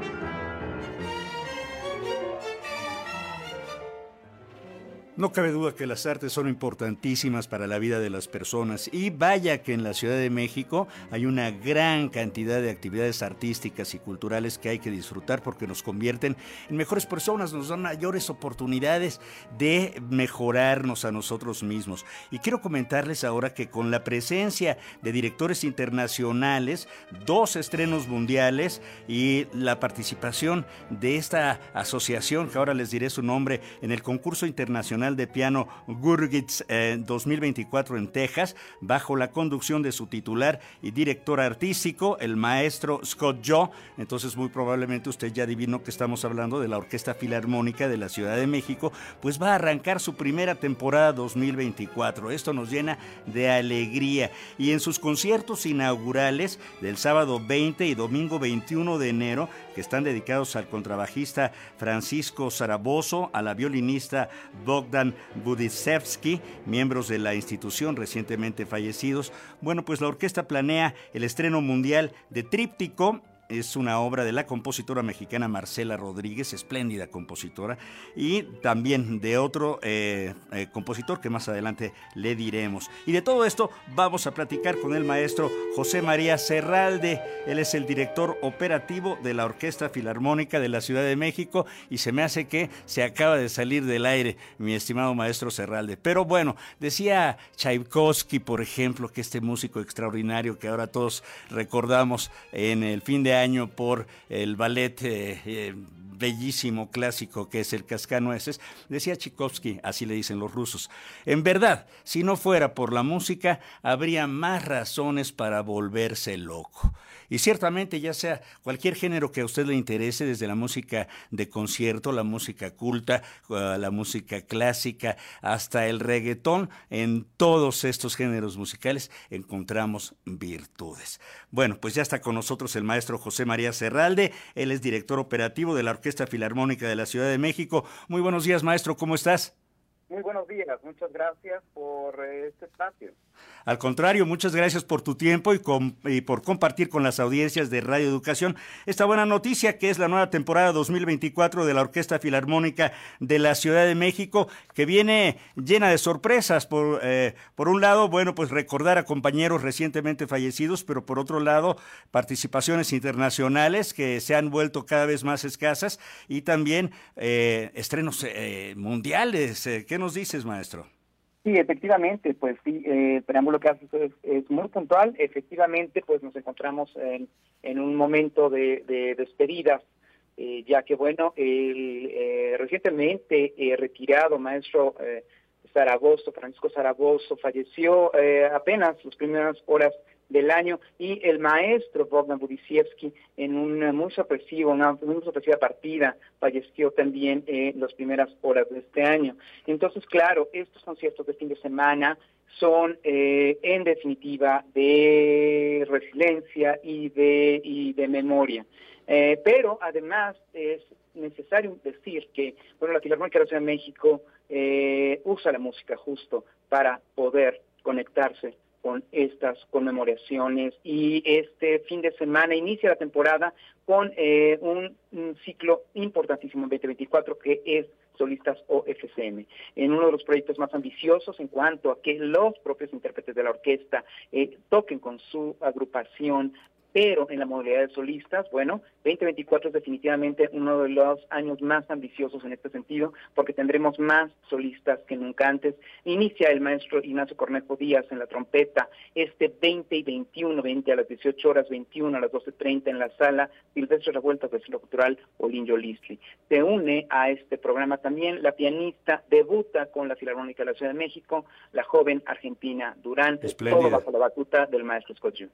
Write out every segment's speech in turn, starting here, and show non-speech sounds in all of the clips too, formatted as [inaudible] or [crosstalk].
thank you No cabe duda que las artes son importantísimas para la vida de las personas y vaya que en la Ciudad de México hay una gran cantidad de actividades artísticas y culturales que hay que disfrutar porque nos convierten en mejores personas, nos dan mayores oportunidades de mejorarnos a nosotros mismos. Y quiero comentarles ahora que con la presencia de directores internacionales, dos estrenos mundiales y la participación de esta asociación, que ahora les diré su nombre, en el concurso internacional de Piano Gurgitz 2024 en Texas, bajo la conducción de su titular y director artístico, el maestro Scott Joe. Entonces, muy probablemente usted ya adivinó que estamos hablando de la Orquesta Filarmónica de la Ciudad de México, pues va a arrancar su primera temporada 2024. Esto nos llena de alegría. Y en sus conciertos inaugurales del sábado 20 y domingo 21 de enero, que están dedicados al contrabajista Francisco Zarabozo, a la violinista Bogdan Budisevsky, miembros de la institución recientemente fallecidos. Bueno, pues la orquesta planea el estreno mundial de Tríptico es una obra de la compositora mexicana Marcela Rodríguez, espléndida compositora, y también de otro eh, eh, compositor que más adelante le diremos. Y de todo esto vamos a platicar con el maestro José María Serralde. Él es el director operativo de la Orquesta Filarmónica de la Ciudad de México y se me hace que se acaba de salir del aire, mi estimado maestro Serralde. Pero bueno, decía Tchaikovsky, por ejemplo, que este músico extraordinario que ahora todos recordamos en el fin de año por el ballet eh, eh, bellísimo clásico que es el Cascanueces, decía Tchaikovsky, así le dicen los rusos. En verdad, si no fuera por la música, habría más razones para volverse loco. Y ciertamente, ya sea cualquier género que a usted le interese, desde la música de concierto, la música culta, uh, la música clásica, hasta el reggaetón, en todos estos géneros musicales encontramos virtudes. Bueno, pues ya está con nosotros el maestro José María Serralde, él es director operativo de la Orquesta Filarmónica de la Ciudad de México. Muy buenos días, maestro, ¿cómo estás? Muy buenos días, muchas gracias por eh, este espacio. Al contrario, muchas gracias por tu tiempo y, y, por compartir con las audiencias de Radio Educación esta buena noticia que es la nueva temporada 2024 de la Orquesta Filarmónica de la Ciudad de México, que viene llena de sorpresas. Por, eh, por un lado, bueno, pues recordar a compañeros recientemente fallecidos, pero por otro lado, participaciones internacionales que se han vuelto cada vez más escasas y también eh, estrenos eh, mundiales. ¿Qué nos dices, maestro? Sí, efectivamente, pues sí, eh, preámbulo que haces es, muy puntual. Efectivamente, pues nos encontramos en, en un momento de, de despedidas, eh, ya que, bueno, el eh, recientemente eh, retirado maestro eh, Zaragoza, Francisco Zaragoza, falleció apenas las primeras horas del año y el maestro Bogdan Budisiewski en una muy sorpresiva, una muy sorpresiva partida falleció también en las primeras horas de este año. Entonces, claro, estos conciertos de fin de semana son eh, en definitiva de resiliencia y de, y de memoria. Eh, pero además es necesario decir que bueno, la Filarmónica de la Ciudad de México eh, usa la música justo para poder conectarse con estas conmemoraciones. Y este fin de semana inicia la temporada con eh, un, ciclo importantísimo en 2024 que es solistas OFCM, en uno de los proyectos más ambiciosos en cuanto a que los propios intérpretes de la orquesta eh, toquen con su agrupación pero en la modalidad de solistas, bueno, 2024 es definitivamente uno de los años más ambiciosos en este sentido, porque tendremos más solistas que nunca antes. Inicia el maestro Ignacio Cornejo Díaz en la trompeta este 20 y 21, 20 a las 18 horas, 21 a las 12.30 en la sala Silvestre Revueltas del Centro Cultural Olinjo Listli. Se une a este programa también la pianista, debuta con la Filarmónica de la Ciudad de México, la joven argentina Durán, todo bajo la batuta del maestro Scott June.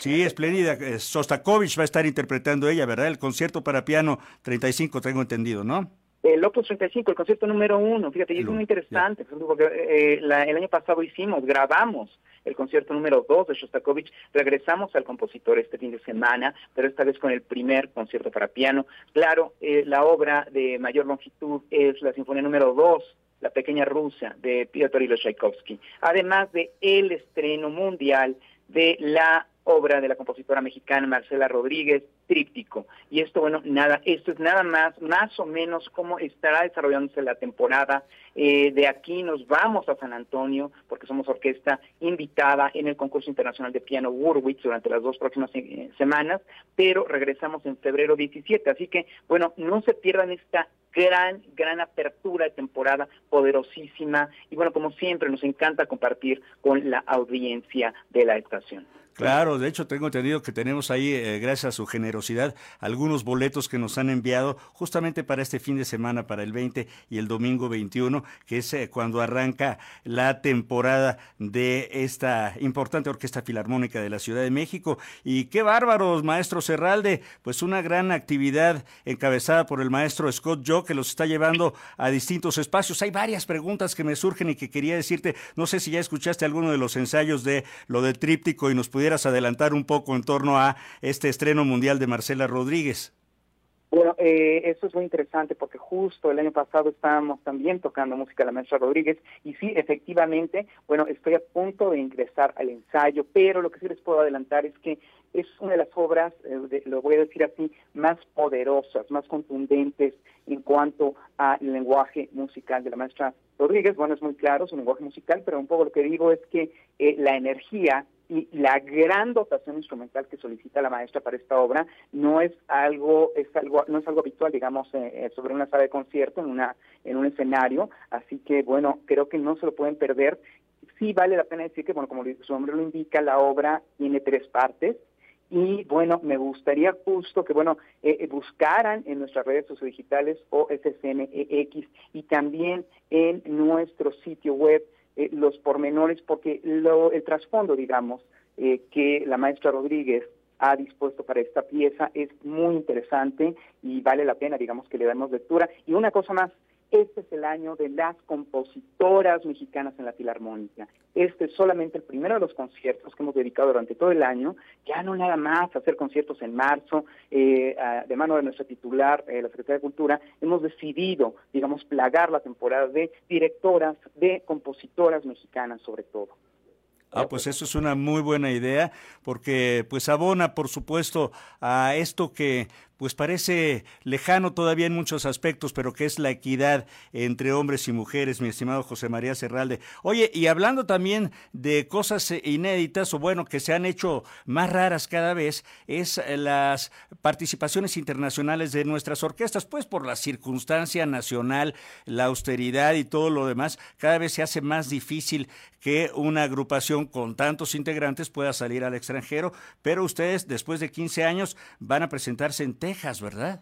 Sí, espléndida. Eh, Sostakovich va a estar interpretando ella, ¿verdad? El concierto para piano 35, tengo entendido, ¿no? El Opus 35, el concierto número uno, fíjate, y es muy interesante, porque eh, la, el año pasado hicimos, grabamos el concierto número dos de Shostakovich, regresamos al compositor este fin de semana, pero esta vez con el primer concierto para piano. Claro, eh, la obra de mayor longitud es la sinfonía número dos, La pequeña Rusia, de Piotr Ilo Tchaikovsky, además de el estreno mundial de la obra de la compositora mexicana Marcela Rodríguez, Tríptico. Y esto, bueno, nada, esto es nada más, más o menos cómo estará desarrollándose la temporada. Eh, de aquí nos vamos a San Antonio, porque somos orquesta invitada en el concurso internacional de piano Warwick durante las dos próximas eh, semanas, pero regresamos en febrero 17. Así que, bueno, no se pierdan esta gran, gran apertura de temporada poderosísima y bueno, como siempre nos encanta compartir con la audiencia de la estación. Claro, de hecho tengo entendido que tenemos ahí, eh, gracias a su generosidad, algunos boletos que nos han enviado justamente para este fin de semana, para el 20 y el domingo 21, que es eh, cuando arranca la temporada de esta importante Orquesta Filarmónica de la Ciudad de México. Y qué bárbaros, maestro Serralde, pues una gran actividad encabezada por el maestro Scott Joe que los está llevando a distintos espacios. Hay varias preguntas que me surgen y que quería decirte, no sé si ya escuchaste alguno de los ensayos de lo del tríptico y nos pudiera adelantar un poco en torno a este estreno mundial de Marcela Rodríguez. Bueno, eh, eso es muy interesante porque justo el año pasado estábamos también tocando música de la maestra Rodríguez y sí, efectivamente, bueno, estoy a punto de ingresar al ensayo, pero lo que sí les puedo adelantar es que es una de las obras, eh, lo voy a decir así, más poderosas, más contundentes en cuanto al lenguaje musical de la maestra Rodríguez. Bueno, es muy claro su lenguaje musical, pero un poco lo que digo es que eh, la energía y la gran dotación instrumental que solicita la maestra para esta obra no es algo es algo no es algo habitual digamos eh, eh, sobre una sala de concierto en una en un escenario. Así que bueno creo que no se lo pueden perder. Sí vale la pena decir que bueno como su nombre lo indica la obra tiene tres partes. Y bueno, me gustaría justo que bueno eh, buscaran en nuestras redes sociodigitales o SCNEX y también en nuestro sitio web eh, los pormenores, porque lo, el trasfondo, digamos, eh, que la maestra Rodríguez ha dispuesto para esta pieza es muy interesante y vale la pena, digamos, que le demos lectura. Y una cosa más, este es el año de las compositoras mexicanas en la Filarmónica. Este es solamente el primero de los conciertos que hemos dedicado durante todo el año, ya no nada más hacer conciertos en marzo, eh, de mano de nuestra titular, eh, la Secretaría de Cultura, hemos decidido, digamos, plagar la temporada de directoras, de compositoras mexicanas sobre todo. Ah, pues eso es una muy buena idea, porque pues abona, por supuesto, a esto que pues parece lejano todavía en muchos aspectos, pero que es la equidad entre hombres y mujeres, mi estimado José María Serralde. Oye, y hablando también de cosas eh, inéditas, o bueno, que se han hecho más raras cada vez, es eh, las participaciones internacionales de nuestras orquestas, pues por la circunstancia nacional, la austeridad y todo lo demás, cada vez se hace más difícil que una agrupación con tantos integrantes pueda salir al extranjero, pero ustedes después de 15 años van a presentarse en ¿verdad?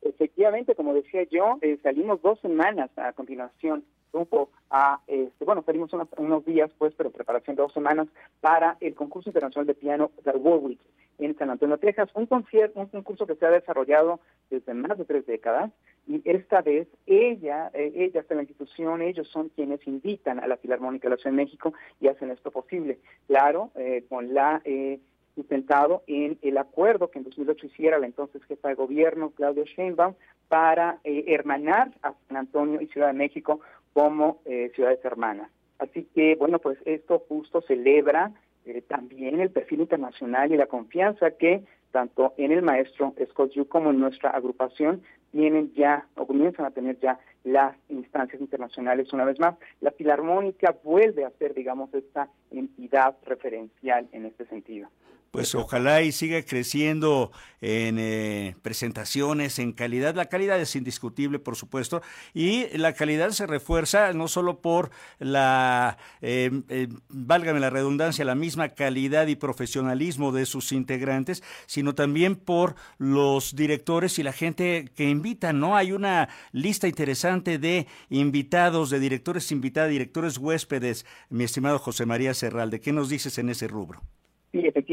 Efectivamente, como decía yo, eh, salimos dos semanas a continuación grupo a, este, bueno, salimos unos, días, pues, pero preparación dos semanas para el concurso internacional de piano de Warwick en San Antonio, Texas, un concierto, un concurso que se ha desarrollado desde más de tres décadas y esta vez ella, eh, ella está en la institución, ellos son quienes invitan a la Filarmónica de la Ciudad de México y hacen esto posible. Claro, eh, con la eh, sustentado en el acuerdo que en 2008 hiciera la entonces jefa de gobierno, Claudia Sheinbaum, para eh, hermanar a San Antonio y Ciudad de México como eh, ciudades hermanas. Así que, bueno, pues esto justo celebra eh, también el perfil internacional y la confianza que tanto en el maestro Scott Yu como en nuestra agrupación tienen ya o comienzan a tener ya las instancias internacionales una vez más. La Filarmónica vuelve a ser, digamos, esta entidad referencial en este sentido pues ojalá y siga creciendo en eh, presentaciones, en calidad. La calidad es indiscutible, por supuesto, y la calidad se refuerza no solo por la, eh, eh, válgame la redundancia, la misma calidad y profesionalismo de sus integrantes, sino también por los directores y la gente que invita, ¿no? Hay una lista interesante de invitados, de directores invitados, directores huéspedes, mi estimado José María Serralde. ¿Qué nos dices en ese rubro?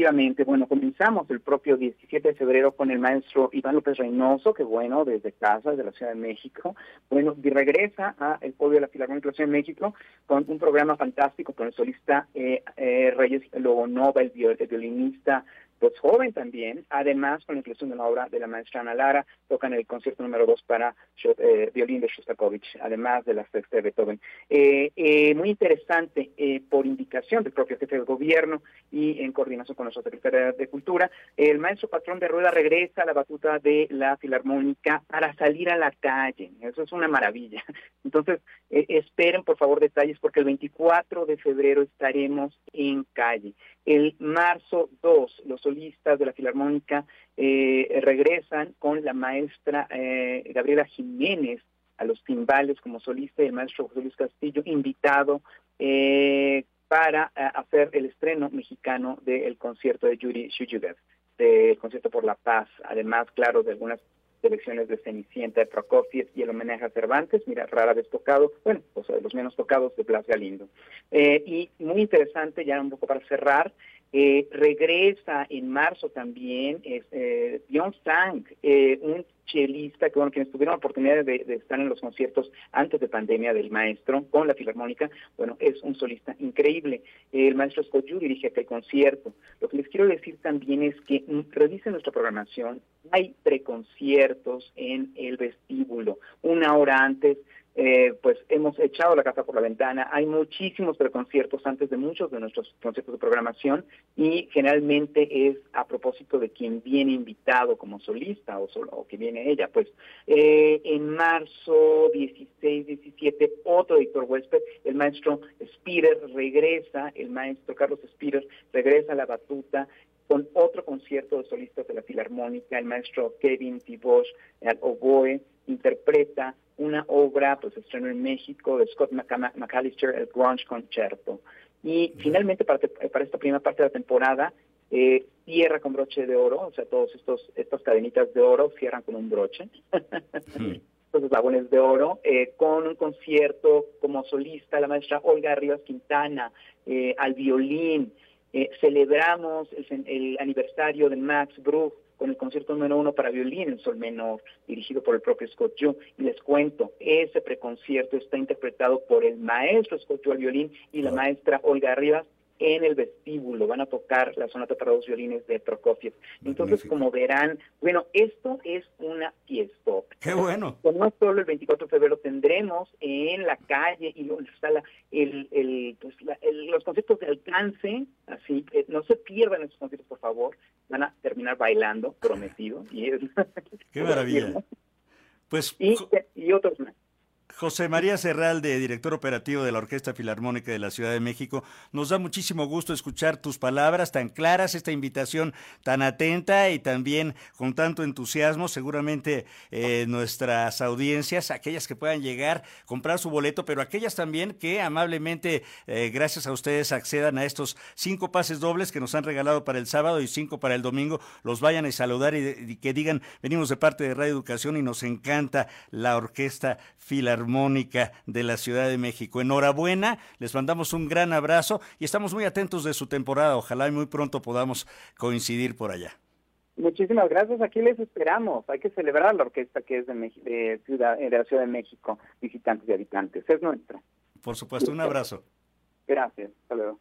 Efectivamente. Bueno, comenzamos el propio 17 de febrero con el maestro Iván López Reynoso, que bueno, desde casa, de la Ciudad de México, bueno, y regresa a el podio de la Filarmónica de la Ciudad de México con un programa fantástico con el solista eh, eh, Reyes Logonova, el, el violinista pues joven también, además con la inclusión de la obra de la maestra Ana Lara, tocan el concierto número dos para eh, violín de Shostakovich, además de la sexta de Beethoven. Eh, eh, muy interesante, por indicación del propio jefe del gobierno y en coordinación con nuestra Secretaría de Cultura, el maestro patrón de rueda regresa a la batuta de la Filarmónica para salir a la calle. Eso es una maravilla. [laughs] Entonces, esperen por favor detalles porque el 24 de febrero estaremos en calle. El marzo 2, los solistas de la Filarmónica eh, regresan con la maestra eh, Gabriela Jiménez a los timbales como solista y el maestro José Luis Castillo invitado eh, para hacer el estreno mexicano del concierto de Yuri Shujudev, del concierto por la paz, además, claro, de algunas selecciones de Cenicienta de Prokofiev y el homenaje a Cervantes, mira, rara vez tocado, bueno, o sea, los menos tocados de Blas Galindo. Eh, y muy interesante, ya un poco para cerrar, eh, regresa en marzo también es, eh, Sang, eh, un chelista que, bueno, quienes tuvieron la oportunidad de, estar en los conciertos antes de pandemia del maestro con la Filarmónica, bueno, es un solista increíble. El maestro Scott Yu dirige aquel concierto. Lo que les quiero decir también es que mm, revisen nuestra programación. Hay preconciertos en el vestíbulo. Una hora antes eh, pues hemos echado la casa por la ventana. Hay muchísimos preconciertos antes de muchos de nuestros conciertos de programación y generalmente es a propósito de quien viene invitado como solista o, solo, o que viene ella. Pues eh, en marzo 16, 17, otro Víctor Huésped, el maestro Spirer regresa, el maestro Carlos Spirer regresa a la batuta con otro concierto de solistas de la Filarmónica, el maestro Kevin Tibosh al oboe, interpreta una obra, pues estrenó en México, de Scott McAllister, el Grunge Concerto. Y finalmente, para, para esta primera parte de la temporada, eh, cierra con broche de oro, o sea, todos estos estas cadenitas de oro cierran con un broche. [laughs] Estos vagones de oro, eh, con un concierto como solista, la maestra Olga Rivas Quintana, eh, al violín. Eh, celebramos el, el, aniversario de Max Bruch, con el concierto número uno para violín en sol menor, dirigido por el propio Scott Joe. Y les cuento, ese preconcierto está interpretado por el maestro Scott Joe al violín y la maestra Olga Rivas en el vestíbulo, van a tocar la sonata para dos violines de Prokofiev. Entonces, como verán, bueno, esto es una fiesta. Qué bueno. No solo el 24 de febrero tendremos en la calle y está el, el, pues, los conciertos de alcance, así, que no se pierdan esos conciertos, por favor, van a terminar bailando, prometido. Y Qué maravilla. [laughs] Pues, y, y otros más. José María Serralde, director operativo de la Orquesta Filarmónica de la Ciudad de México, nos da muchísimo gusto escuchar tus palabras tan claras, esta invitación tan atenta y también con tanto entusiasmo. Seguramente eh, nuestras audiencias, aquellas que puedan llegar, comprar su boleto, pero aquellas también que amablemente, eh, gracias a ustedes, accedan a estos cinco pases dobles que nos han regalado para el sábado y cinco para el domingo, los vayan a saludar y, y que digan, venimos de parte de Radio Educación y nos encanta la Orquesta Filarmónica Mónica de la Ciudad de México. Enhorabuena, les mandamos un gran abrazo y estamos muy atentos de su temporada. Ojalá y muy pronto podamos coincidir por allá. Muchísimas gracias. Aquí les esperamos. Hay que celebrar la orquesta que es de, ciudad, de la Ciudad de México, visitantes y habitantes. Es nuestra. Por supuesto, un abrazo. Gracias. Hasta luego.